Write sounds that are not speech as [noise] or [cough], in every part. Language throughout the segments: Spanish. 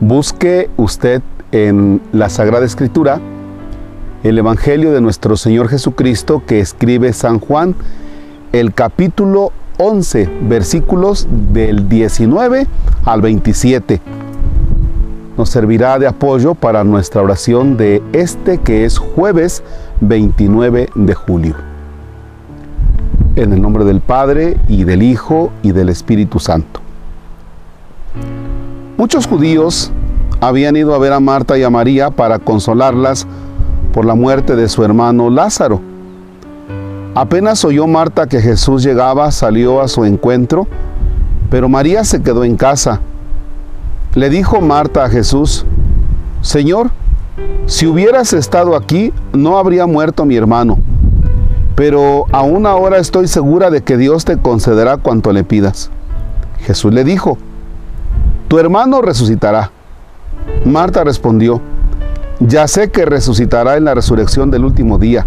Busque usted en la Sagrada Escritura el Evangelio de nuestro Señor Jesucristo que escribe San Juan, el capítulo 11, versículos del 19 al 27. Nos servirá de apoyo para nuestra oración de este que es jueves 29 de julio. En el nombre del Padre y del Hijo y del Espíritu Santo. Muchos judíos habían ido a ver a Marta y a María para consolarlas por la muerte de su hermano Lázaro. Apenas oyó Marta que Jesús llegaba, salió a su encuentro, pero María se quedó en casa. Le dijo Marta a Jesús, Señor, si hubieras estado aquí, no habría muerto mi hermano, pero aún ahora estoy segura de que Dios te concederá cuanto le pidas. Jesús le dijo, tu hermano resucitará. Marta respondió, ya sé que resucitará en la resurrección del último día.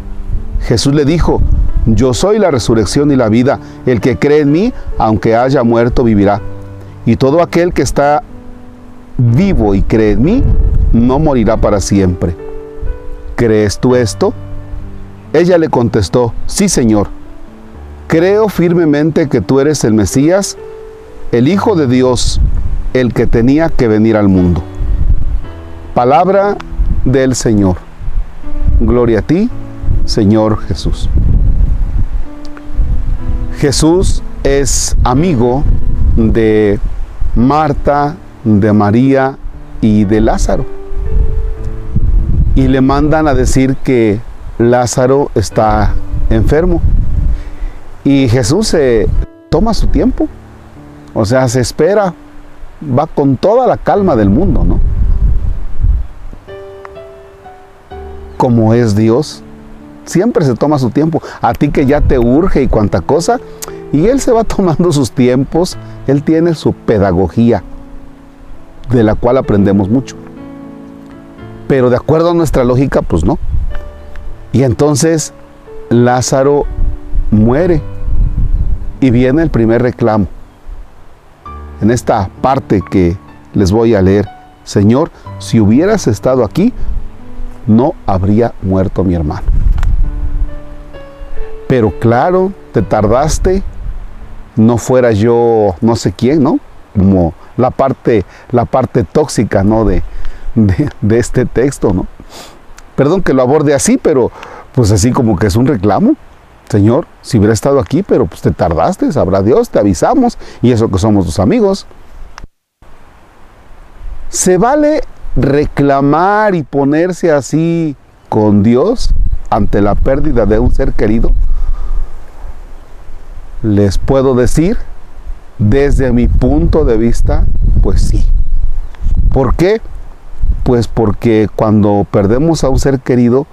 Jesús le dijo, yo soy la resurrección y la vida, el que cree en mí, aunque haya muerto, vivirá. Y todo aquel que está vivo y cree en mí, no morirá para siempre. ¿Crees tú esto? Ella le contestó, sí Señor, creo firmemente que tú eres el Mesías, el Hijo de Dios, el que tenía que venir al mundo. Palabra del Señor. Gloria a ti, Señor Jesús. Jesús es amigo de Marta, de María y de Lázaro. Y le mandan a decir que Lázaro está enfermo. Y Jesús se toma su tiempo. O sea, se espera va con toda la calma del mundo, ¿no? Como es Dios, siempre se toma su tiempo. A ti que ya te urge y cuanta cosa, y Él se va [laughs] tomando sus tiempos, Él tiene su pedagogía, de la cual aprendemos mucho. Pero de acuerdo a nuestra lógica, pues no. Y entonces Lázaro muere y viene el primer reclamo en esta parte que les voy a leer, Señor, si hubieras estado aquí, no habría muerto mi hermano. Pero claro, te tardaste, no fuera yo no sé quién, ¿no? Como la parte, la parte tóxica, ¿no? De, de, de este texto, ¿no? Perdón que lo aborde así, pero pues así como que es un reclamo. Señor, si hubiera estado aquí, pero pues te tardaste, sabrá Dios, te avisamos, y eso que somos tus amigos. ¿Se vale reclamar y ponerse así con Dios ante la pérdida de un ser querido? Les puedo decir, desde mi punto de vista, pues sí. ¿Por qué? Pues porque cuando perdemos a un ser querido,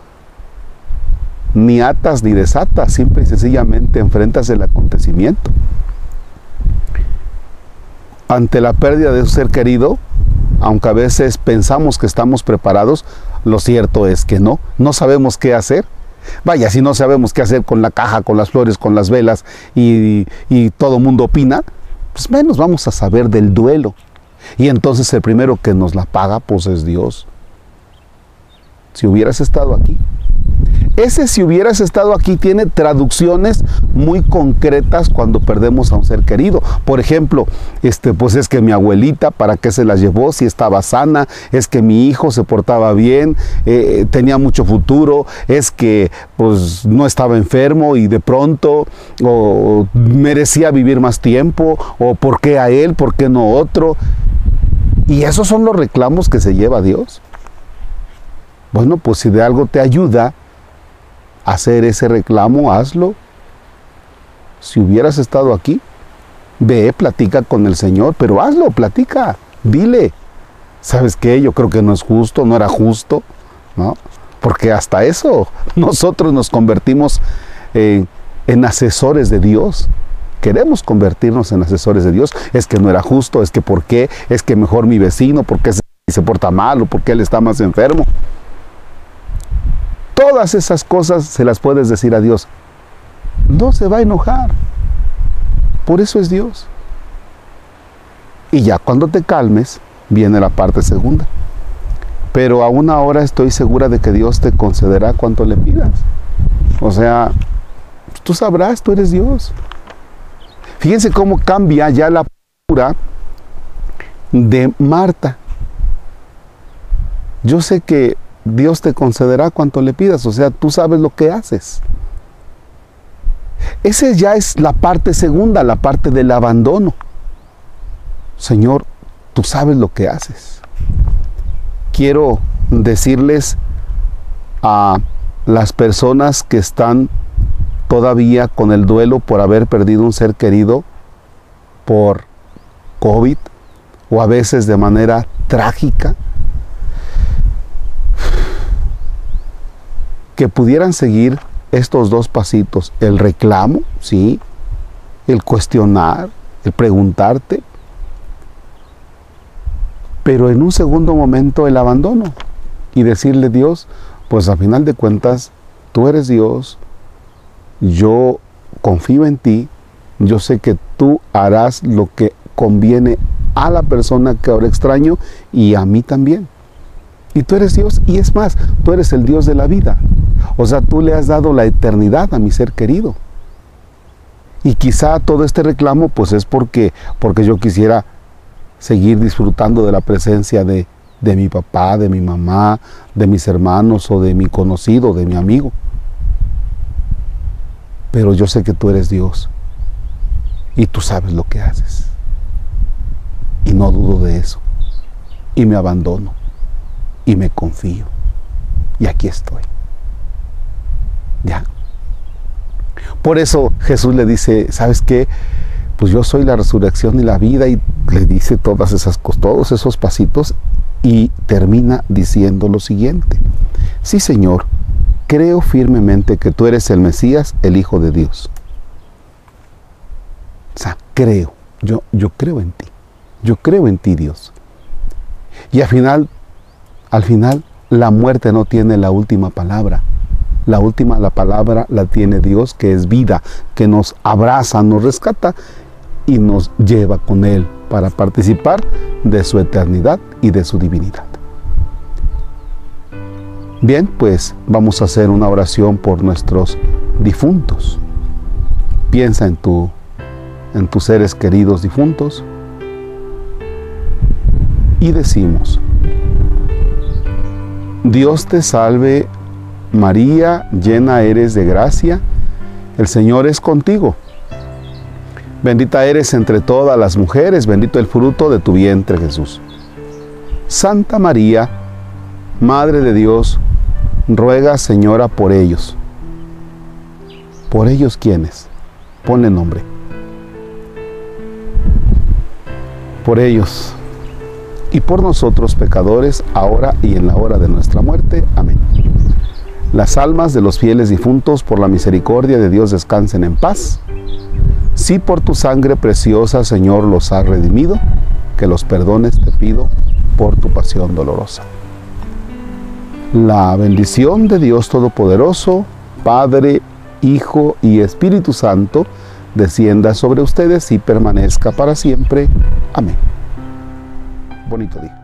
ni atas ni desatas, simple y sencillamente enfrentas el acontecimiento. Ante la pérdida de un ser querido, aunque a veces pensamos que estamos preparados, lo cierto es que no, no sabemos qué hacer. Vaya, si no sabemos qué hacer con la caja, con las flores, con las velas y, y todo mundo opina, pues menos vamos a saber del duelo. Y entonces el primero que nos la paga, pues es Dios. Si hubieras estado aquí, ese si hubieras estado aquí tiene traducciones muy concretas cuando perdemos a un ser querido. Por ejemplo, este, pues es que mi abuelita, ¿para qué se la llevó? Si estaba sana, es que mi hijo se portaba bien, eh, tenía mucho futuro, es que pues no estaba enfermo y de pronto o merecía vivir más tiempo, o por qué a él, por qué no otro. Y esos son los reclamos que se lleva Dios. Bueno, pues si de algo te ayuda, hacer ese reclamo, hazlo. Si hubieras estado aquí, ve, platica con el Señor, pero hazlo, platica, dile. ¿Sabes qué? Yo creo que no es justo, no era justo, ¿no? Porque hasta eso [laughs] nosotros nos convertimos en asesores de Dios. Queremos convertirnos en asesores de Dios. Es que no era justo, es que por qué, es que mejor mi vecino, porque se, se porta mal o porque él está más enfermo. Todas esas cosas se las puedes decir a Dios. No se va a enojar. Por eso es Dios. Y ya cuando te calmes, viene la parte segunda. Pero aún ahora estoy segura de que Dios te concederá cuanto le pidas. O sea, tú sabrás, tú eres Dios. Fíjense cómo cambia ya la postura de Marta. Yo sé que Dios te concederá cuanto le pidas, o sea, tú sabes lo que haces. Esa ya es la parte segunda, la parte del abandono. Señor, tú sabes lo que haces. Quiero decirles a las personas que están todavía con el duelo por haber perdido un ser querido por COVID o a veces de manera trágica, que pudieran seguir estos dos pasitos, el reclamo, sí, el cuestionar, el preguntarte, pero en un segundo momento el abandono y decirle Dios, pues a final de cuentas, tú eres Dios, yo confío en ti, yo sé que tú harás lo que conviene a la persona que ahora extraño y a mí también. Y tú eres Dios y es más, tú eres el Dios de la vida. O sea, tú le has dado la eternidad a mi ser querido. Y quizá todo este reclamo pues es porque, porque yo quisiera seguir disfrutando de la presencia de, de mi papá, de mi mamá, de mis hermanos o de mi conocido, de mi amigo. Pero yo sé que tú eres Dios y tú sabes lo que haces. Y no dudo de eso. Y me abandono y me confío. Y aquí estoy. Ya. Por eso Jesús le dice, ¿sabes qué? Pues yo soy la resurrección y la vida y le dice todas esas todos esos pasitos y termina diciendo lo siguiente. Sí, Señor, creo firmemente que tú eres el Mesías, el Hijo de Dios. O sea, creo, yo, yo creo en ti, yo creo en ti, Dios. Y al final, al final, la muerte no tiene la última palabra. La última la palabra la tiene Dios, que es vida, que nos abraza, nos rescata y nos lleva con Él para participar de su eternidad y de su divinidad. Bien, pues vamos a hacer una oración por nuestros difuntos. Piensa en, tu, en tus seres queridos difuntos y decimos, Dios te salve María, llena eres de gracia, el Señor es contigo. Bendita eres entre todas las mujeres, bendito el fruto de tu vientre Jesús. Santa María, Madre de Dios, ruega Señora por ellos. ¿Por ellos quiénes? Ponle nombre. Por ellos y por nosotros pecadores, ahora y en la hora de nuestra muerte. Amén. Las almas de los fieles difuntos, por la misericordia de Dios, descansen en paz. Si por tu sangre preciosa, Señor, los has redimido, que los perdones te pido por tu pasión dolorosa. La bendición de Dios Todopoderoso, Padre, Hijo y Espíritu Santo, descienda sobre ustedes y permanezca para siempre. Amén. Bonito día.